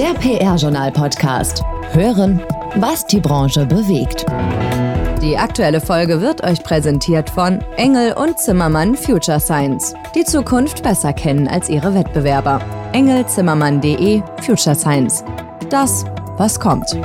Der PR-Journal-Podcast. Hören, was die Branche bewegt. Die aktuelle Folge wird euch präsentiert von Engel und Zimmermann Future Science. Die Zukunft besser kennen als ihre Wettbewerber. engelzimmermann.de Future Science. Das, was kommt.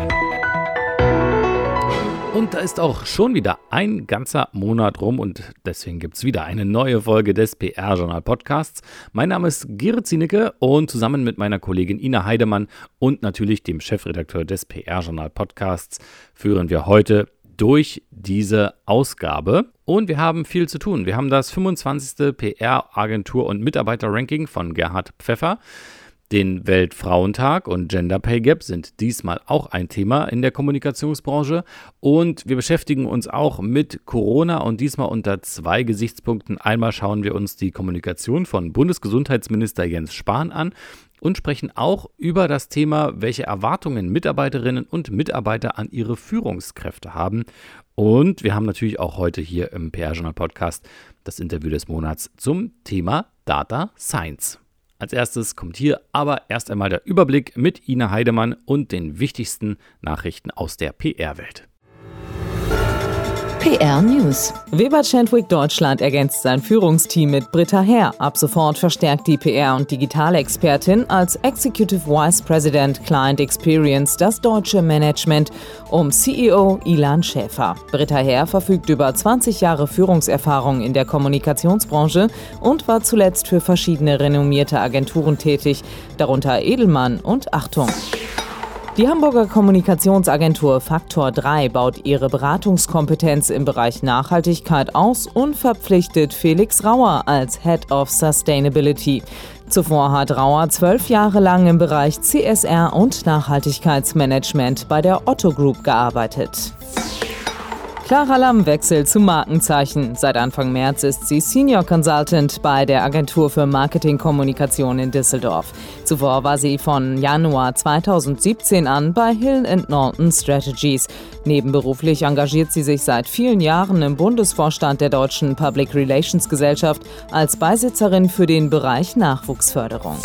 Und da ist auch schon wieder ein ganzer Monat rum und deswegen gibt es wieder eine neue Folge des PR-Journal Podcasts. Mein Name ist Gerrit Zienicke und zusammen mit meiner Kollegin Ina Heidemann und natürlich dem Chefredakteur des PR-Journal Podcasts führen wir heute durch diese Ausgabe. Und wir haben viel zu tun. Wir haben das 25. PR-Agentur- und Mitarbeiter-Ranking von Gerhard Pfeffer. Den Weltfrauentag und Gender Pay Gap sind diesmal auch ein Thema in der Kommunikationsbranche und wir beschäftigen uns auch mit Corona und diesmal unter zwei Gesichtspunkten. Einmal schauen wir uns die Kommunikation von Bundesgesundheitsminister Jens Spahn an und sprechen auch über das Thema, welche Erwartungen Mitarbeiterinnen und Mitarbeiter an ihre Führungskräfte haben. Und wir haben natürlich auch heute hier im PR Journal Podcast das Interview des Monats zum Thema Data Science. Als erstes kommt hier aber erst einmal der Überblick mit Ina Heidemann und den wichtigsten Nachrichten aus der PR-Welt. PR News. Weber Chantwick Deutschland ergänzt sein Führungsteam mit Britta Herr. Ab sofort verstärkt die PR- und Digitalexpertin als Executive Vice President Client Experience das deutsche Management um CEO Ilan Schäfer. Britta Herr verfügt über 20 Jahre Führungserfahrung in der Kommunikationsbranche und war zuletzt für verschiedene renommierte Agenturen tätig, darunter Edelmann und Achtung. Die Hamburger Kommunikationsagentur Faktor 3 baut ihre Beratungskompetenz im Bereich Nachhaltigkeit aus und verpflichtet Felix Rauer als Head of Sustainability. Zuvor hat Rauer zwölf Jahre lang im Bereich CSR und Nachhaltigkeitsmanagement bei der Otto Group gearbeitet. Clara Lamm wechselt zu Markenzeichen. Seit Anfang März ist sie Senior Consultant bei der Agentur für Marketingkommunikation in Düsseldorf. Zuvor war sie von Januar 2017 an bei Hill Norton Strategies. Nebenberuflich engagiert sie sich seit vielen Jahren im Bundesvorstand der Deutschen Public Relations Gesellschaft als Beisitzerin für den Bereich Nachwuchsförderung.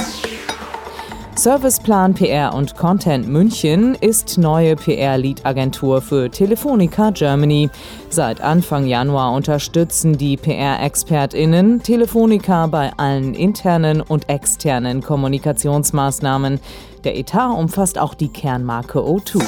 Serviceplan PR und Content München ist neue PR-Lead-Agentur für Telefonica Germany. Seit Anfang Januar unterstützen die PR-ExpertInnen Telefonica bei allen internen und externen Kommunikationsmaßnahmen. Der Etat umfasst auch die Kernmarke O2.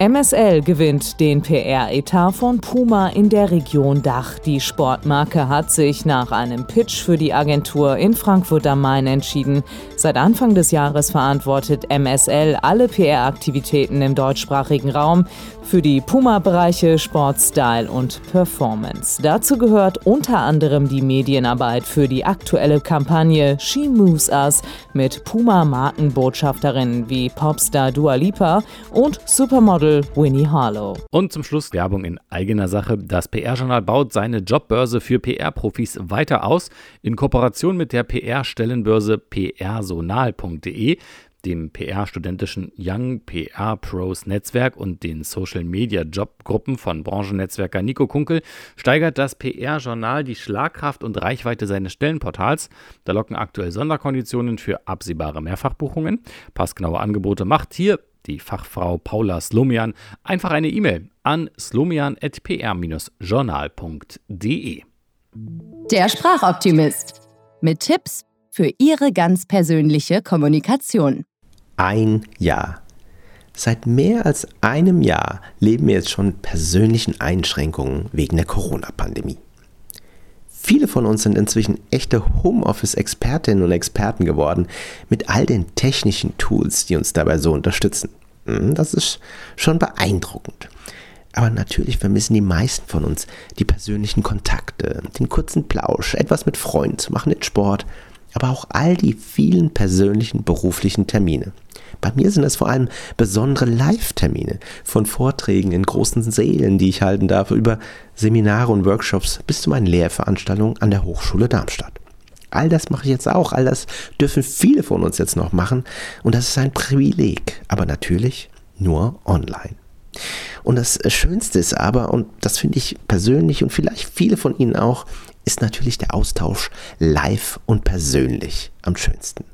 MSL gewinnt den PR-Etat von Puma in der Region Dach. Die Sportmarke hat sich nach einem Pitch für die Agentur in Frankfurt am Main entschieden. Seit Anfang des Jahres verantwortet MSL alle PR-Aktivitäten im deutschsprachigen Raum für die Puma-Bereiche Sport, Style und Performance. Dazu gehört unter anderem die Medienarbeit für die aktuelle Kampagne She Moves Us mit Puma-Markenbotschafterinnen wie Popstar Dua Lipa und Supermodel Winnie Harlow. Und zum Schluss Werbung in eigener Sache. Das PR-Journal baut seine Jobbörse für PR-Profis weiter aus. In Kooperation mit der PR-Stellenbörse prsonal.de dem PR-studentischen Young PR Pros Netzwerk und den Social Media Jobgruppen von Branchennetzwerker Nico Kunkel steigert das PR-Journal die Schlagkraft und Reichweite seines Stellenportals. Da locken aktuell Sonderkonditionen für absehbare Mehrfachbuchungen. Passgenaue Angebote macht hier die Fachfrau Paula Slomian einfach eine E-Mail an slomian.pr-journal.de. Der Sprachoptimist mit Tipps für Ihre ganz persönliche Kommunikation ein Jahr. Seit mehr als einem Jahr leben wir jetzt schon mit persönlichen Einschränkungen wegen der Corona-Pandemie. Viele von uns sind inzwischen echte Homeoffice-Expertinnen und Experten geworden mit all den technischen Tools, die uns dabei so unterstützen. Hm, das ist schon beeindruckend. Aber natürlich vermissen die meisten von uns die persönlichen Kontakte, den kurzen Plausch, etwas mit Freunden zu machen, den Sport, aber auch all die vielen persönlichen beruflichen Termine. Bei mir sind es vor allem besondere Live-Termine von Vorträgen in großen Sälen, die ich halten darf, über Seminare und Workshops bis zu meinen Lehrveranstaltungen an der Hochschule Darmstadt. All das mache ich jetzt auch, all das dürfen viele von uns jetzt noch machen und das ist ein Privileg, aber natürlich nur online. Und das Schönste ist aber, und das finde ich persönlich und vielleicht viele von Ihnen auch, ist natürlich der Austausch live und persönlich am schönsten.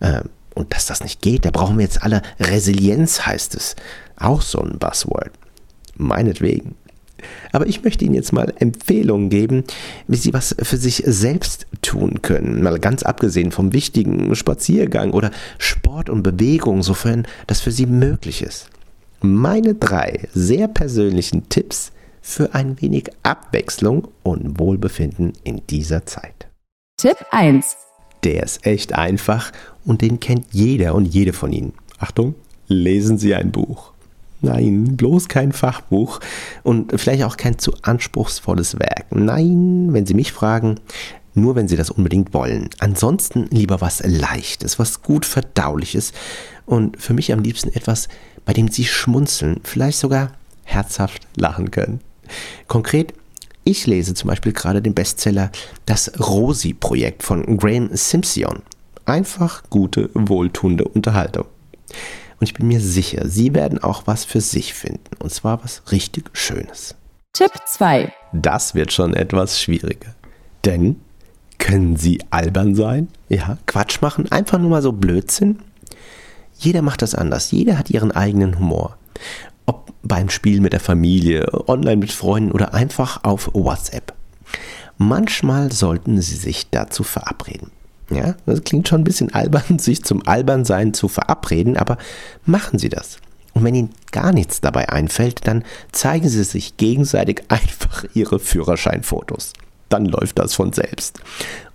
Ähm, Und dass das nicht geht, da brauchen wir jetzt alle Resilienz, heißt es. Auch so ein Buzzword. Meinetwegen. Aber ich möchte Ihnen jetzt mal Empfehlungen geben, wie Sie was für sich selbst tun können. Mal ganz abgesehen vom wichtigen Spaziergang oder Sport und Bewegung, sofern das für Sie möglich ist. Meine drei sehr persönlichen Tipps für ein wenig Abwechslung und Wohlbefinden in dieser Zeit. Tipp 1. Der ist echt einfach und den kennt jeder und jede von Ihnen. Achtung, lesen Sie ein Buch. Nein, bloß kein Fachbuch und vielleicht auch kein zu anspruchsvolles Werk. Nein, wenn Sie mich fragen, nur wenn Sie das unbedingt wollen. Ansonsten lieber was Leichtes, was gut Verdauliches und für mich am liebsten etwas, bei dem Sie schmunzeln, vielleicht sogar herzhaft lachen können. Konkret, ich lese zum Beispiel gerade den Bestseller Das Rosi-Projekt von Graham Simpson. Einfach gute, wohltuende Unterhaltung. Und ich bin mir sicher, Sie werden auch was für sich finden. Und zwar was richtig Schönes. Tipp 2. Das wird schon etwas schwieriger. Denn können Sie albern sein? Ja, Quatsch machen? Einfach nur mal so Blödsinn? Jeder macht das anders. Jeder hat ihren eigenen Humor. Ob beim Spiel mit der Familie, online mit Freunden oder einfach auf WhatsApp. Manchmal sollten Sie sich dazu verabreden. Ja, das klingt schon ein bisschen albern, sich zum Albernsein zu verabreden, aber machen Sie das. Und wenn Ihnen gar nichts dabei einfällt, dann zeigen Sie sich gegenseitig einfach Ihre Führerscheinfotos. Dann läuft das von selbst.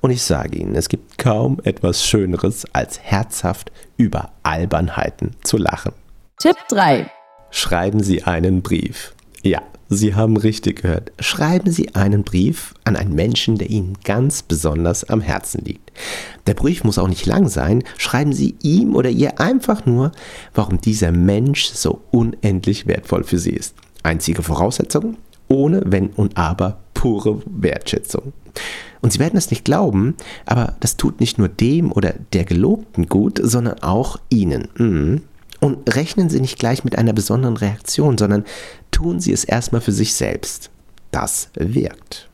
Und ich sage Ihnen, es gibt kaum etwas Schöneres, als herzhaft über Albernheiten zu lachen. Tipp 3. Schreiben Sie einen Brief. Ja, Sie haben richtig gehört. Schreiben Sie einen Brief an einen Menschen, der Ihnen ganz besonders am Herzen liegt. Der Brief muss auch nicht lang sein. Schreiben Sie ihm oder ihr einfach nur, warum dieser Mensch so unendlich wertvoll für Sie ist. Einzige Voraussetzung? Ohne Wenn und Aber, pure Wertschätzung. Und Sie werden es nicht glauben, aber das tut nicht nur dem oder der Gelobten gut, sondern auch Ihnen. Mhm. Und rechnen Sie nicht gleich mit einer besonderen Reaktion, sondern tun Sie es erstmal für sich selbst. Das wirkt.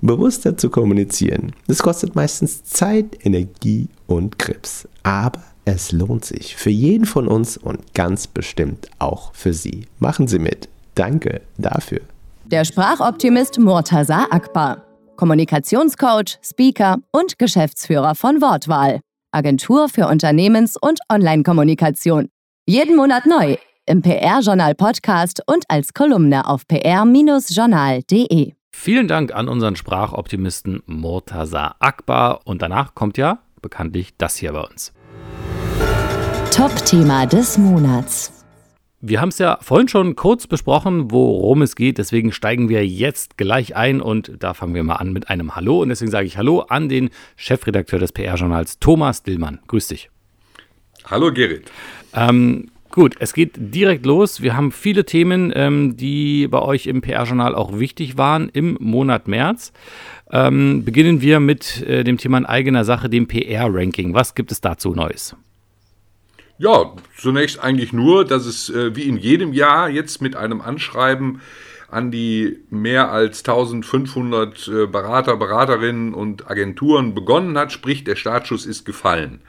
Bewusster zu kommunizieren, das kostet meistens Zeit, Energie und Grips. Aber es lohnt sich für jeden von uns und ganz bestimmt auch für Sie. Machen Sie mit. Danke dafür. Der Sprachoptimist Murtaza Akbar. Kommunikationscoach, Speaker und Geschäftsführer von Wortwahl. Agentur für Unternehmens- und Online-Kommunikation. Jeden Monat neu im PR-Journal Podcast und als Kolumne auf pr-journal.de. Vielen Dank an unseren Sprachoptimisten Murtaza Akbar. Und danach kommt ja bekanntlich das hier bei uns. Top-Thema des Monats. Wir haben es ja vorhin schon kurz besprochen, worum es geht. Deswegen steigen wir jetzt gleich ein und da fangen wir mal an mit einem Hallo. Und deswegen sage ich Hallo an den Chefredakteur des PR-Journals, Thomas Dillmann. Grüß dich. Hallo Gerrit. Ähm, gut, es geht direkt los. Wir haben viele Themen, ähm, die bei euch im PR-Journal auch wichtig waren im Monat März. Ähm, beginnen wir mit äh, dem Thema in eigener Sache, dem PR-Ranking. Was gibt es dazu Neues? Ja, zunächst eigentlich nur, dass es äh, wie in jedem Jahr jetzt mit einem Anschreiben an die mehr als 1500 äh, Berater, Beraterinnen und Agenturen begonnen hat, sprich der Startschuss ist gefallen.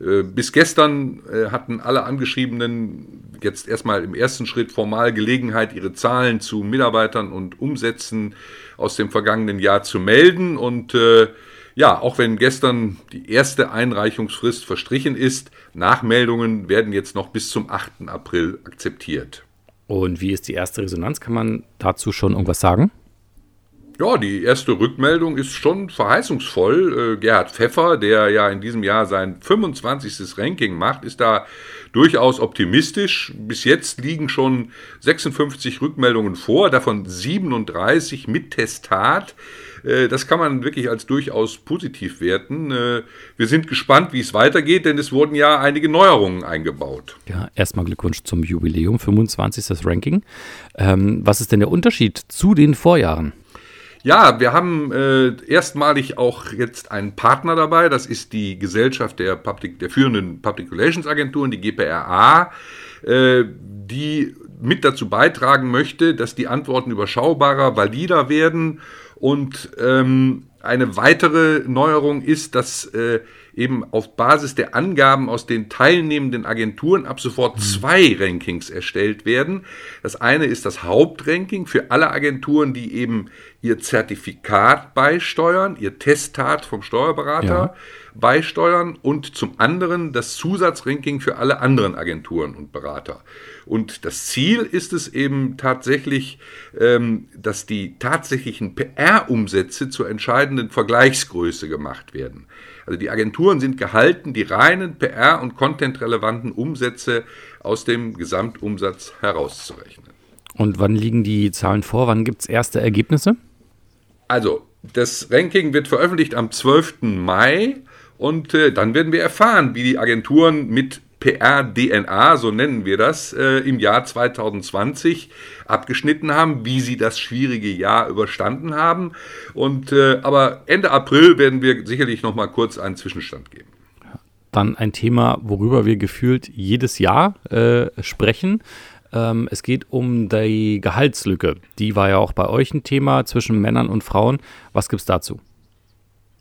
Äh, bis gestern äh, hatten alle Angeschriebenen jetzt erstmal im ersten Schritt formal Gelegenheit, ihre Zahlen zu Mitarbeitern und Umsätzen aus dem vergangenen Jahr zu melden. Und äh, ja, auch wenn gestern die erste Einreichungsfrist verstrichen ist, Nachmeldungen werden jetzt noch bis zum 8. April akzeptiert. Und wie ist die erste Resonanz? Kann man dazu schon irgendwas sagen? Ja, die erste Rückmeldung ist schon verheißungsvoll. Äh, Gerhard Pfeffer, der ja in diesem Jahr sein 25. Ranking macht, ist da durchaus optimistisch. Bis jetzt liegen schon 56 Rückmeldungen vor, davon 37 mit Testat. Äh, das kann man wirklich als durchaus positiv werten. Äh, wir sind gespannt, wie es weitergeht, denn es wurden ja einige Neuerungen eingebaut. Ja, erstmal Glückwunsch zum Jubiläum, 25. Ranking. Ähm, was ist denn der Unterschied zu den Vorjahren? Ja, wir haben äh, erstmalig auch jetzt einen Partner dabei. Das ist die Gesellschaft der, Public, der führenden Public Relations Agenturen, die GPRA, äh, die mit dazu beitragen möchte, dass die Antworten überschaubarer, valider werden. Und ähm, eine weitere Neuerung ist, dass äh, eben auf Basis der Angaben aus den teilnehmenden Agenturen ab sofort mhm. zwei Rankings erstellt werden. Das eine ist das Hauptranking für alle Agenturen, die eben ihr Zertifikat beisteuern, ihr Testat vom Steuerberater ja. beisteuern und zum anderen das Zusatzranking für alle anderen Agenturen und Berater. Und das Ziel ist es eben tatsächlich, ähm, dass die tatsächlichen PR-Umsätze zur entscheidenden Vergleichsgröße gemacht werden. Also die Agenturen sind gehalten, die reinen PR- und content-relevanten Umsätze aus dem Gesamtumsatz herauszurechnen. Und wann liegen die Zahlen vor? Wann gibt es erste Ergebnisse? Also, das Ranking wird veröffentlicht am 12. Mai und äh, dann werden wir erfahren, wie die Agenturen mit PR-DNA, so nennen wir das, äh, im Jahr 2020 abgeschnitten haben, wie sie das schwierige Jahr überstanden haben. Und, äh, aber Ende April werden wir sicherlich noch mal kurz einen Zwischenstand geben. Dann ein Thema, worüber wir gefühlt jedes Jahr äh, sprechen. Ähm, es geht um die Gehaltslücke. Die war ja auch bei euch ein Thema zwischen Männern und Frauen. Was gibt es dazu?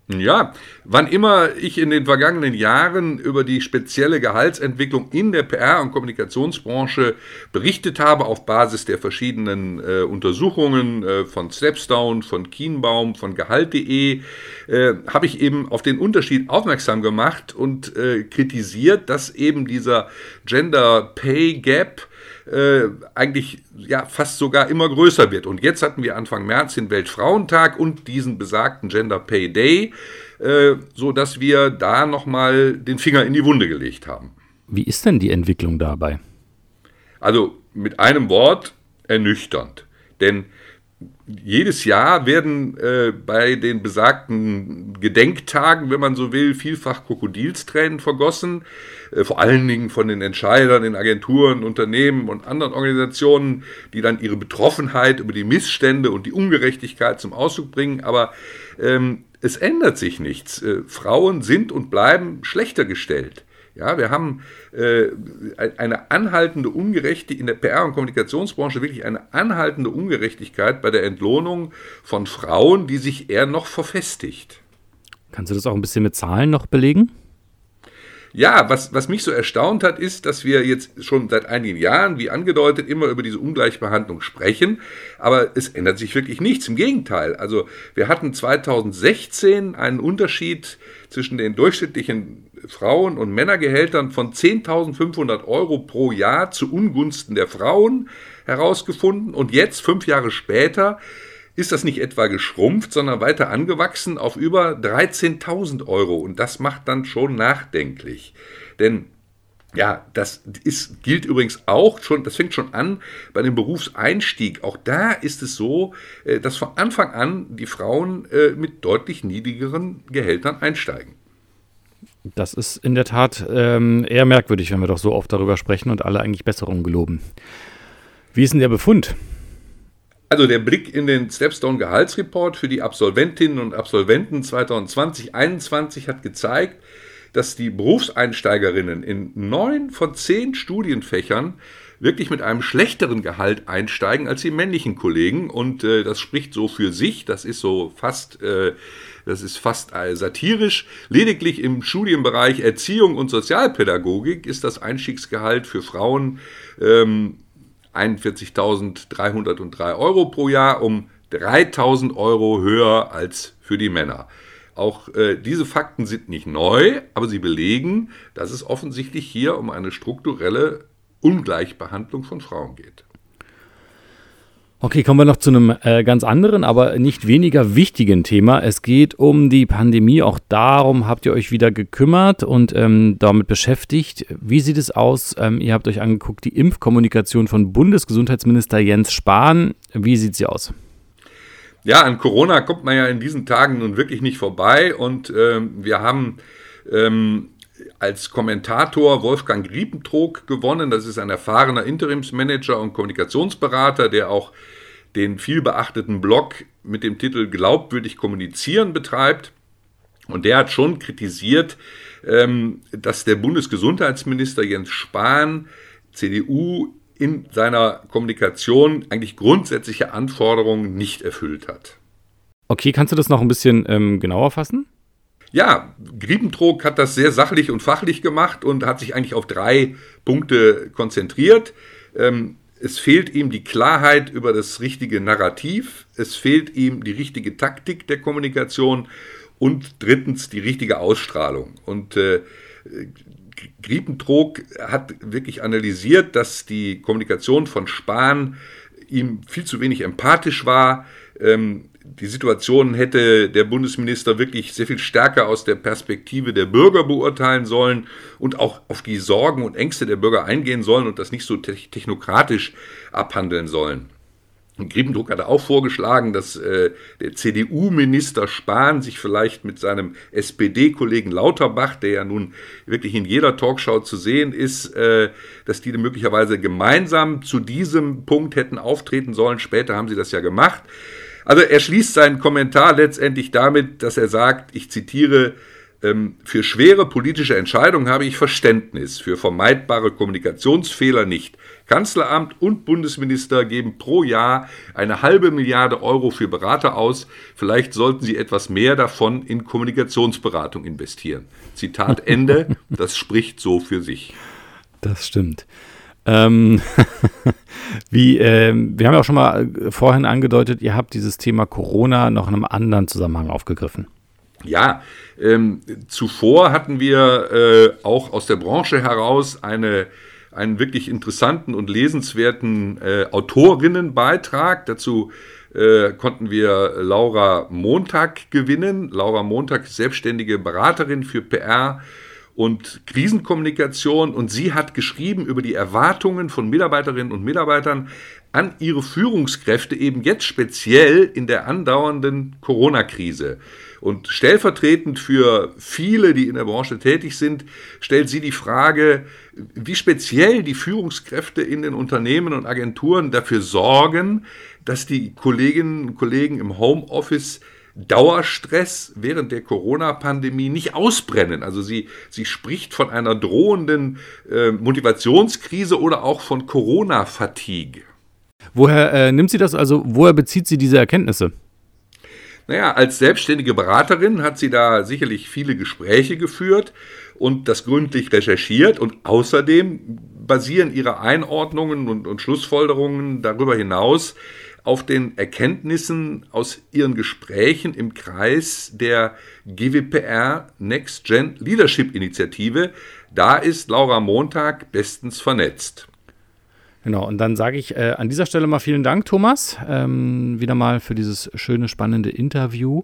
Ja, wann immer ich in den vergangenen Jahren über die spezielle Gehaltsentwicklung in der PR- und Kommunikationsbranche berichtet habe, auf Basis der verschiedenen äh, Untersuchungen äh, von Stepstone, von Kienbaum, von Gehalt.de, äh, habe ich eben auf den Unterschied aufmerksam gemacht und äh, kritisiert, dass eben dieser Gender Pay Gap äh, eigentlich ja fast sogar immer größer wird. Und jetzt hatten wir Anfang März den Weltfrauentag und diesen besagten Gender Pay Day, äh, so dass wir da nochmal den Finger in die Wunde gelegt haben. Wie ist denn die Entwicklung dabei? Also mit einem Wort ernüchternd. Denn jedes Jahr werden äh, bei den besagten Gedenktagen, wenn man so will, vielfach Krokodilstränen vergossen, äh, vor allen Dingen von den Entscheidern in Agenturen, Unternehmen und anderen Organisationen, die dann ihre Betroffenheit über die Missstände und die Ungerechtigkeit zum Ausdruck bringen. Aber ähm, es ändert sich nichts. Äh, Frauen sind und bleiben schlechter gestellt. Ja, wir haben äh, eine anhaltende Ungerechtigkeit in der PR- und Kommunikationsbranche, wirklich eine anhaltende Ungerechtigkeit bei der Entlohnung von Frauen, die sich eher noch verfestigt. Kannst du das auch ein bisschen mit Zahlen noch belegen? Ja, was, was mich so erstaunt hat, ist, dass wir jetzt schon seit einigen Jahren, wie angedeutet, immer über diese Ungleichbehandlung sprechen, aber es ändert sich wirklich nichts. Im Gegenteil. Also wir hatten 2016 einen Unterschied zwischen den durchschnittlichen Frauen- und Männergehältern von 10.500 Euro pro Jahr zu Ungunsten der Frauen herausgefunden und jetzt, fünf Jahre später, ist das nicht etwa geschrumpft, sondern weiter angewachsen auf über 13.000 Euro. Und das macht dann schon nachdenklich. Denn ja, das ist, gilt übrigens auch schon, das fängt schon an bei dem Berufseinstieg. Auch da ist es so, äh, dass von Anfang an die Frauen äh, mit deutlich niedrigeren Gehältern einsteigen. Das ist in der Tat ähm, eher merkwürdig, wenn wir doch so oft darüber sprechen und alle eigentlich Besserungen geloben. Wie ist denn der Befund? Also der Blick in den Stepstone Gehaltsreport für die Absolventinnen und Absolventen 2020-21 hat gezeigt, dass die Berufseinsteigerinnen in neun von zehn Studienfächern wirklich mit einem schlechteren Gehalt einsteigen als die männlichen Kollegen. Und äh, das spricht so für sich. Das ist so fast, äh, das ist fast äh, satirisch. Lediglich im Studienbereich Erziehung und Sozialpädagogik ist das Einstiegsgehalt für Frauen ähm, 41.303 Euro pro Jahr, um 3.000 Euro höher als für die Männer. Auch äh, diese Fakten sind nicht neu, aber sie belegen, dass es offensichtlich hier um eine strukturelle Ungleichbehandlung von Frauen geht. Okay, kommen wir noch zu einem äh, ganz anderen, aber nicht weniger wichtigen Thema. Es geht um die Pandemie. Auch darum habt ihr euch wieder gekümmert und ähm, damit beschäftigt. Wie sieht es aus? Ähm, ihr habt euch angeguckt, die Impfkommunikation von Bundesgesundheitsminister Jens Spahn. Wie sieht sie aus? Ja, an Corona kommt man ja in diesen Tagen nun wirklich nicht vorbei und ähm, wir haben ähm, als Kommentator Wolfgang Riepentrog gewonnen. Das ist ein erfahrener Interimsmanager und Kommunikationsberater, der auch den vielbeachteten Blog mit dem Titel Glaubwürdig kommunizieren betreibt. Und der hat schon kritisiert, ähm, dass der Bundesgesundheitsminister Jens Spahn, CDU, in seiner Kommunikation eigentlich grundsätzliche Anforderungen nicht erfüllt hat. Okay, kannst du das noch ein bisschen ähm, genauer fassen? Ja, Griepentrog hat das sehr sachlich und fachlich gemacht und hat sich eigentlich auf drei Punkte konzentriert. Ähm, es fehlt ihm die Klarheit über das richtige Narrativ, es fehlt ihm die richtige Taktik der Kommunikation und drittens die richtige Ausstrahlung. Und äh, Griepentrog hat wirklich analysiert, dass die Kommunikation von Spahn ihm viel zu wenig empathisch war. Ähm, die Situation hätte der Bundesminister wirklich sehr viel stärker aus der Perspektive der Bürger beurteilen sollen und auch auf die Sorgen und Ängste der Bürger eingehen sollen und das nicht so technokratisch abhandeln sollen. Griebendruck hatte auch vorgeschlagen, dass äh, der CDU-Minister Spahn sich vielleicht mit seinem SPD-Kollegen Lauterbach, der ja nun wirklich in jeder Talkshow zu sehen ist, äh, dass die möglicherweise gemeinsam zu diesem Punkt hätten auftreten sollen. Später haben sie das ja gemacht. Also er schließt seinen Kommentar letztendlich damit, dass er sagt, ich zitiere, ähm, für schwere politische Entscheidungen habe ich Verständnis, für vermeidbare Kommunikationsfehler nicht. Kanzleramt und Bundesminister geben pro Jahr eine halbe Milliarde Euro für Berater aus. Vielleicht sollten sie etwas mehr davon in Kommunikationsberatung investieren. Zitat Ende. Das spricht so für sich. Das stimmt. Ähm, wie, ähm, wir haben ja auch schon mal äh, vorhin angedeutet, ihr habt dieses Thema Corona noch in einem anderen Zusammenhang aufgegriffen. Ja, ähm, zuvor hatten wir äh, auch aus der Branche heraus eine, einen wirklich interessanten und lesenswerten äh, Autorinnenbeitrag. Dazu äh, konnten wir Laura Montag gewinnen. Laura Montag selbstständige Beraterin für PR und Krisenkommunikation und sie hat geschrieben über die Erwartungen von Mitarbeiterinnen und Mitarbeitern an ihre Führungskräfte eben jetzt speziell in der andauernden Corona-Krise. Und stellvertretend für viele, die in der Branche tätig sind, stellt sie die Frage, wie speziell die Führungskräfte in den Unternehmen und Agenturen dafür sorgen, dass die Kolleginnen und Kollegen im Homeoffice Dauerstress während der Corona-Pandemie nicht ausbrennen. Also sie, sie spricht von einer drohenden äh, Motivationskrise oder auch von Corona-Fatigue. Woher äh, nimmt sie das? Also woher bezieht sie diese Erkenntnisse? Naja, als selbstständige Beraterin hat sie da sicherlich viele Gespräche geführt und das gründlich recherchiert und außerdem basieren ihre Einordnungen und, und Schlussfolgerungen darüber hinaus auf den Erkenntnissen aus ihren Gesprächen im Kreis der GWPR Next Gen Leadership Initiative. Da ist Laura Montag bestens vernetzt. Genau, und dann sage ich äh, an dieser Stelle mal vielen Dank, Thomas, ähm, wieder mal für dieses schöne, spannende Interview.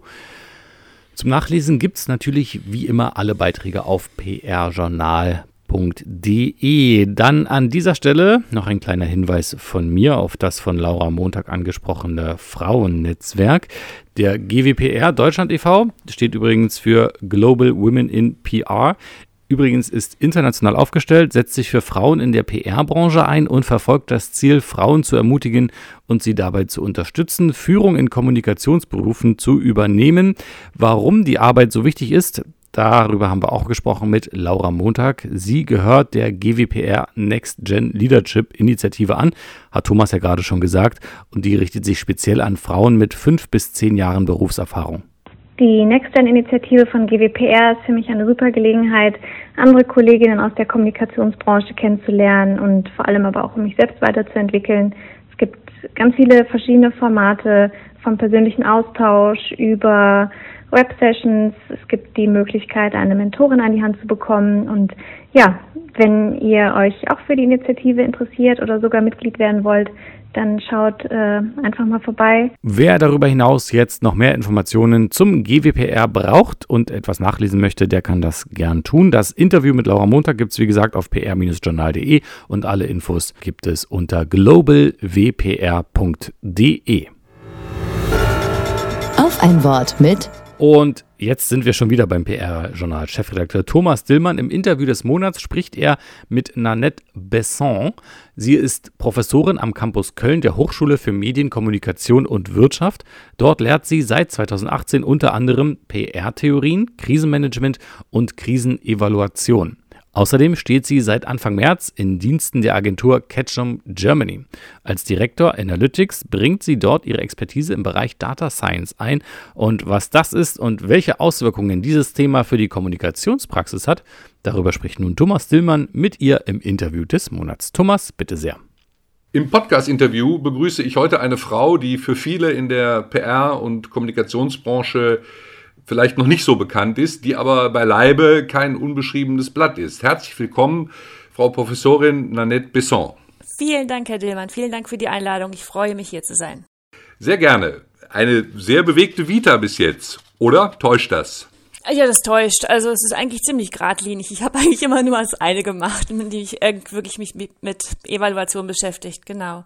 Zum Nachlesen gibt es natürlich wie immer alle Beiträge auf prjournal.de www.ftf.de. Dann an dieser Stelle noch ein kleiner Hinweis von mir auf das von Laura Montag angesprochene Frauennetzwerk. Der GWPR Deutschland e.V. steht übrigens für Global Women in PR. Übrigens ist international aufgestellt, setzt sich für Frauen in der PR-Branche ein und verfolgt das Ziel, Frauen zu ermutigen und sie dabei zu unterstützen, Führung in Kommunikationsberufen zu übernehmen. Warum die Arbeit so wichtig ist, Darüber haben wir auch gesprochen mit Laura Montag. Sie gehört der GWPR Next Gen Leadership Initiative an, hat Thomas ja gerade schon gesagt, und die richtet sich speziell an Frauen mit fünf bis zehn Jahren Berufserfahrung. Die Next Gen Initiative von GWPR ist für mich eine super Gelegenheit, andere Kolleginnen aus der Kommunikationsbranche kennenzulernen und vor allem aber auch um mich selbst weiterzuentwickeln. Es gibt ganz viele verschiedene Formate vom persönlichen Austausch über Web-Sessions. Es gibt die Möglichkeit, eine Mentorin an die Hand zu bekommen. Und ja, wenn ihr euch auch für die Initiative interessiert oder sogar Mitglied werden wollt, dann schaut äh, einfach mal vorbei. Wer darüber hinaus jetzt noch mehr Informationen zum GWPR braucht und etwas nachlesen möchte, der kann das gern tun. Das Interview mit Laura Montag gibt es wie gesagt auf pr-journal.de und alle Infos gibt es unter globalwpr.de. Auf ein Wort mit und jetzt sind wir schon wieder beim PR-Journal. Chefredakteur Thomas Dillmann. Im Interview des Monats spricht er mit Nanette Besson. Sie ist Professorin am Campus Köln der Hochschule für Medien, Kommunikation und Wirtschaft. Dort lehrt sie seit 2018 unter anderem PR-Theorien, Krisenmanagement und Krisenevaluation. Außerdem steht sie seit Anfang März in Diensten der Agentur Ketchum Germany. Als Direktor Analytics bringt sie dort ihre Expertise im Bereich Data Science ein. Und was das ist und welche Auswirkungen dieses Thema für die Kommunikationspraxis hat, darüber spricht nun Thomas Dillmann mit ihr im Interview des Monats. Thomas, bitte sehr. Im Podcast-Interview begrüße ich heute eine Frau, die für viele in der PR- und Kommunikationsbranche vielleicht noch nicht so bekannt ist, die aber beileibe kein unbeschriebenes Blatt ist. Herzlich willkommen, Frau Professorin Nanette Besson. Vielen Dank, Herr Dillmann. Vielen Dank für die Einladung. Ich freue mich, hier zu sein. Sehr gerne. Eine sehr bewegte Vita bis jetzt. Oder täuscht das? Ja, das täuscht. Also es ist eigentlich ziemlich geradlinig. Ich habe eigentlich immer nur das eine gemacht, mit dem ich wirklich mich mit Evaluation beschäftigt. Genau.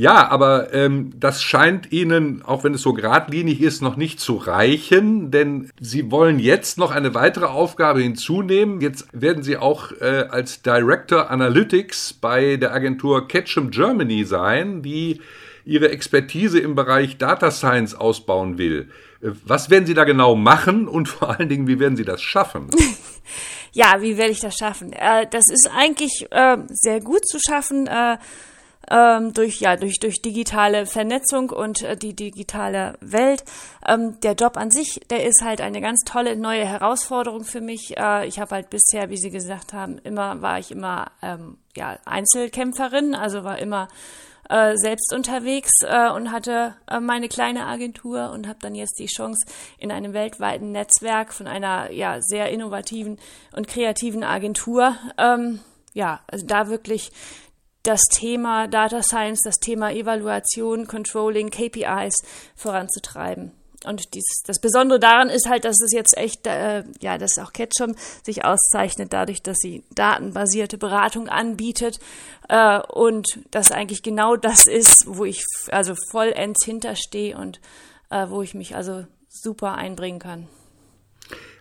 Ja, aber ähm, das scheint Ihnen, auch wenn es so geradlinig ist, noch nicht zu reichen, denn Sie wollen jetzt noch eine weitere Aufgabe hinzunehmen. Jetzt werden Sie auch äh, als Director Analytics bei der Agentur Ketchum Germany sein, die ihre Expertise im Bereich Data Science ausbauen will. Äh, was werden Sie da genau machen und vor allen Dingen, wie werden Sie das schaffen? ja, wie werde ich das schaffen? Äh, das ist eigentlich äh, sehr gut zu schaffen. Äh, ähm, durch ja durch durch digitale Vernetzung und äh, die digitale Welt. Ähm, der Job an sich, der ist halt eine ganz tolle neue Herausforderung für mich. Äh, ich habe halt bisher, wie Sie gesagt haben, immer war ich immer ähm, ja Einzelkämpferin, also war immer äh, selbst unterwegs äh, und hatte äh, meine kleine Agentur und habe dann jetzt die Chance in einem weltweiten Netzwerk von einer ja sehr innovativen und kreativen Agentur ähm, ja also da wirklich das Thema Data Science, das Thema Evaluation, Controlling, KPIs voranzutreiben. Und dies, das Besondere daran ist halt, dass es jetzt echt, äh, ja, dass auch Ketchum sich auszeichnet dadurch, dass sie datenbasierte Beratung anbietet äh, und das eigentlich genau das ist, wo ich also vollends hinterstehe und äh, wo ich mich also super einbringen kann.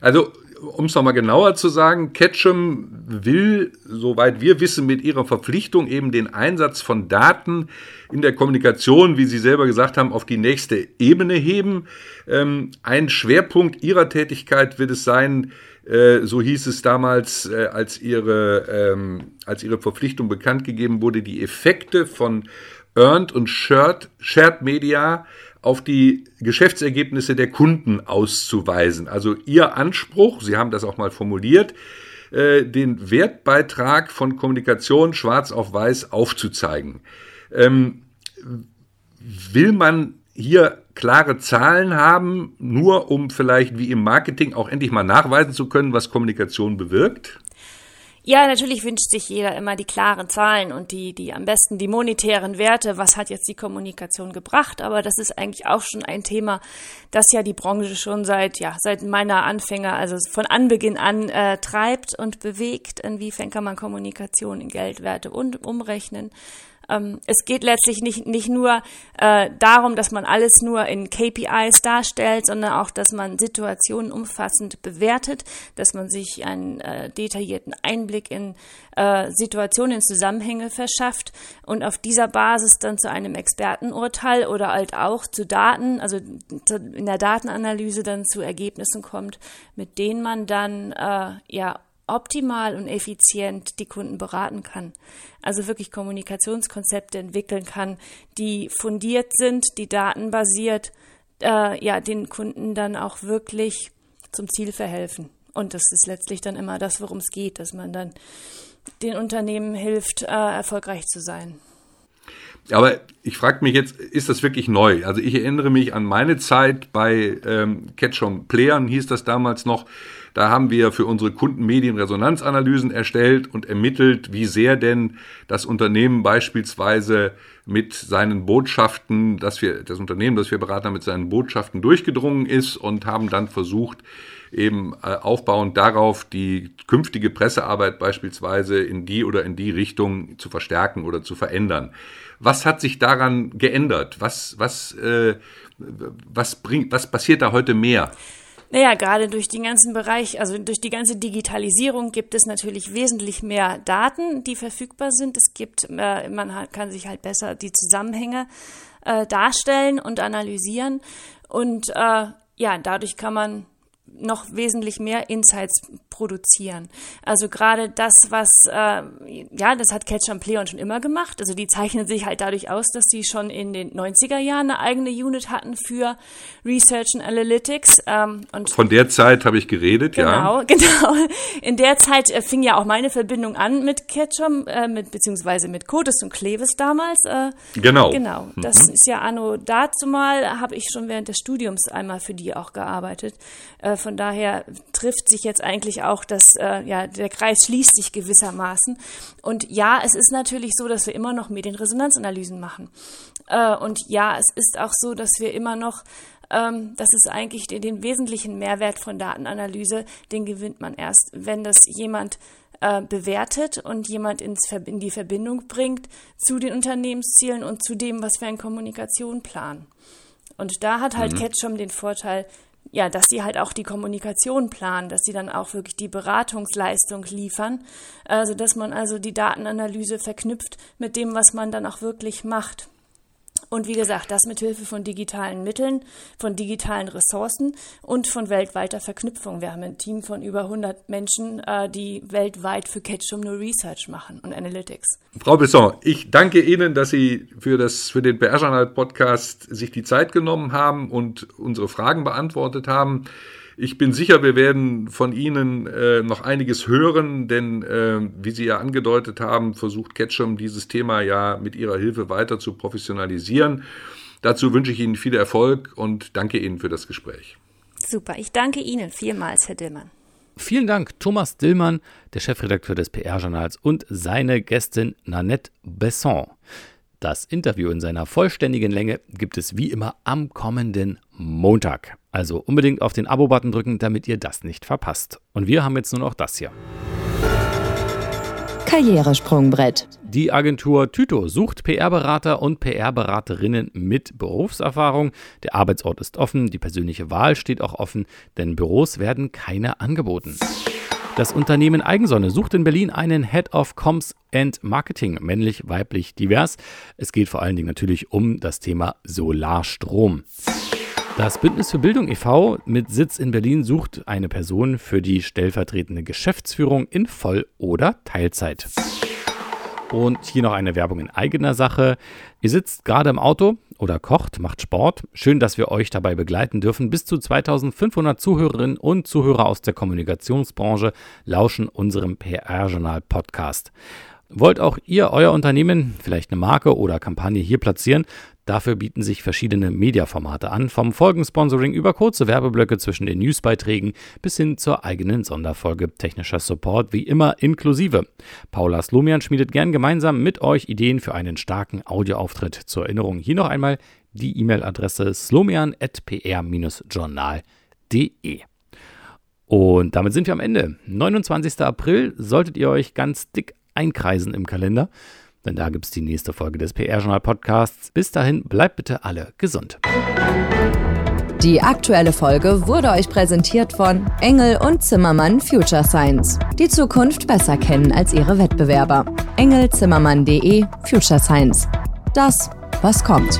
Also um es nochmal genauer zu sagen, Ketchum will, soweit wir wissen, mit ihrer Verpflichtung eben den Einsatz von Daten in der Kommunikation, wie Sie selber gesagt haben, auf die nächste Ebene heben. Ähm, ein Schwerpunkt ihrer Tätigkeit wird es sein, äh, so hieß es damals, äh, als, ihre, ähm, als ihre Verpflichtung bekannt gegeben wurde, die Effekte von Earned und Shared, Shared Media auf die Geschäftsergebnisse der Kunden auszuweisen. Also Ihr Anspruch, Sie haben das auch mal formuliert, äh, den Wertbeitrag von Kommunikation schwarz auf weiß aufzuzeigen. Ähm, will man hier klare Zahlen haben, nur um vielleicht wie im Marketing auch endlich mal nachweisen zu können, was Kommunikation bewirkt? Ja, natürlich wünscht sich jeder immer die klaren Zahlen und die, die am besten die monetären Werte. Was hat jetzt die Kommunikation gebracht? Aber das ist eigentlich auch schon ein Thema, das ja die Branche schon seit, ja, seit meiner Anfänger, also von Anbeginn an äh, treibt und bewegt. Inwiefern kann man Kommunikation in Geldwerte und umrechnen? Ähm, es geht letztlich nicht, nicht nur äh, darum, dass man alles nur in KPIs darstellt, sondern auch, dass man Situationen umfassend bewertet, dass man sich einen äh, detaillierten Einblick in äh, Situationen, in Zusammenhänge verschafft und auf dieser Basis dann zu einem Expertenurteil oder halt auch zu Daten, also in der Datenanalyse dann zu Ergebnissen kommt, mit denen man dann äh, ja optimal und effizient die Kunden beraten kann. Also wirklich Kommunikationskonzepte entwickeln kann, die fundiert sind, die datenbasiert, äh, ja, den Kunden dann auch wirklich zum Ziel verhelfen. Und das ist letztlich dann immer das, worum es geht, dass man dann den Unternehmen hilft, äh, erfolgreich zu sein. Aber ich frage mich jetzt, ist das wirklich neu? Also ich erinnere mich an meine Zeit bei ähm, Ketchum Playern, hieß das damals noch. Da haben wir für unsere Kunden Medienresonanzanalysen erstellt und ermittelt, wie sehr denn das Unternehmen beispielsweise mit seinen Botschaften, dass wir, das Unternehmen, das wir beraten haben, mit seinen Botschaften durchgedrungen ist und haben dann versucht, eben äh, aufbauend darauf die künftige Pressearbeit beispielsweise in die oder in die Richtung zu verstärken oder zu verändern. Was hat sich daran geändert? Was, was, äh, was, bringt, was passiert da heute mehr? Naja, gerade durch den ganzen Bereich, also durch die ganze Digitalisierung gibt es natürlich wesentlich mehr Daten, die verfügbar sind. Es gibt, äh, man kann sich halt besser die Zusammenhänge äh, darstellen und analysieren. Und äh, ja, dadurch kann man noch wesentlich mehr Insights produzieren. Also gerade das, was, äh, ja, das hat Catch and Play schon immer gemacht. Also die zeichnen sich halt dadurch aus, dass sie schon in den 90er Jahren eine eigene Unit hatten für Research and Analytics. Ähm, und Von der Zeit habe ich geredet, genau, ja. Genau, genau. In der Zeit äh, fing ja auch meine Verbindung an mit Ketchum, äh, mit, beziehungsweise mit Codes und Clevis damals. Äh, genau. Genau. Das mhm. ist ja anno dazu mal, habe ich schon während des Studiums einmal für die auch gearbeitet. Äh, von daher trifft sich jetzt eigentlich auch, dass äh, ja, der Kreis schließt sich gewissermaßen. Und ja, es ist natürlich so, dass wir immer noch Medienresonanzanalysen machen. Äh, und ja, es ist auch so, dass wir immer noch ähm, das ist eigentlich den, den, wesentlichen Mehrwert von Datenanalyse, den gewinnt man erst, wenn das jemand äh, bewertet und jemand ins, in die Verbindung bringt zu den Unternehmenszielen und zu dem, was wir in Kommunikation planen. Und da hat halt mhm. Ketchum den Vorteil, ja, dass sie halt auch die Kommunikation planen, dass sie dann auch wirklich die Beratungsleistung liefern, also dass man also die Datenanalyse verknüpft mit dem, was man dann auch wirklich macht. Und wie gesagt, das mit Hilfe von digitalen Mitteln, von digitalen Ressourcen und von weltweiter Verknüpfung. Wir haben ein Team von über 100 Menschen, äh, die weltweit für Ketchum nur Research machen und Analytics. Frau Besson, ich danke Ihnen, dass Sie für, das, für den PR-Journal-Podcast sich die Zeit genommen haben und unsere Fragen beantwortet haben. Ich bin sicher, wir werden von Ihnen äh, noch einiges hören, denn äh, wie Sie ja angedeutet haben, versucht Ketchum dieses Thema ja mit Ihrer Hilfe weiter zu professionalisieren. Dazu wünsche ich Ihnen viel Erfolg und danke Ihnen für das Gespräch. Super, ich danke Ihnen vielmals, Herr Dillmann. Vielen Dank, Thomas Dillmann, der Chefredakteur des PR-Journals, und seine Gästin Nanette Besson. Das Interview in seiner vollständigen Länge gibt es wie immer am kommenden Montag. Also unbedingt auf den Abo-Button drücken, damit ihr das nicht verpasst. Und wir haben jetzt nur noch das hier. Karrieresprungbrett. Die Agentur Tyto sucht PR-Berater und PR-Beraterinnen mit Berufserfahrung. Der Arbeitsort ist offen, die persönliche Wahl steht auch offen, denn Büros werden keine angeboten. Das Unternehmen Eigensonne sucht in Berlin einen Head of Comms and Marketing, männlich, weiblich, divers. Es geht vor allen Dingen natürlich um das Thema Solarstrom. Das Bündnis für Bildung e.V. mit Sitz in Berlin sucht eine Person für die stellvertretende Geschäftsführung in Voll- oder Teilzeit. Und hier noch eine Werbung in eigener Sache. Ihr sitzt gerade im Auto oder kocht, macht Sport. Schön, dass wir euch dabei begleiten dürfen. Bis zu 2500 Zuhörerinnen und Zuhörer aus der Kommunikationsbranche lauschen unserem PR-Journal-Podcast. Wollt auch ihr euer Unternehmen, vielleicht eine Marke oder Kampagne hier platzieren? Dafür bieten sich verschiedene Mediaformate an, vom Folgensponsoring über kurze Werbeblöcke zwischen den Newsbeiträgen bis hin zur eigenen Sonderfolge technischer Support, wie immer inklusive. Paula Slomian schmiedet gern gemeinsam mit euch Ideen für einen starken Audioauftritt. Zur Erinnerung hier noch einmal die E-Mail-Adresse slomian.pr-journal.de. Und damit sind wir am Ende. 29. April solltet ihr euch ganz dick einkreisen im Kalender denn da gibt es die nächste Folge des PR-Journal-Podcasts. Bis dahin, bleibt bitte alle gesund. Die aktuelle Folge wurde euch präsentiert von Engel und Zimmermann Future Science. Die Zukunft besser kennen als ihre Wettbewerber. engelzimmermann.de Future Science. Das, was kommt.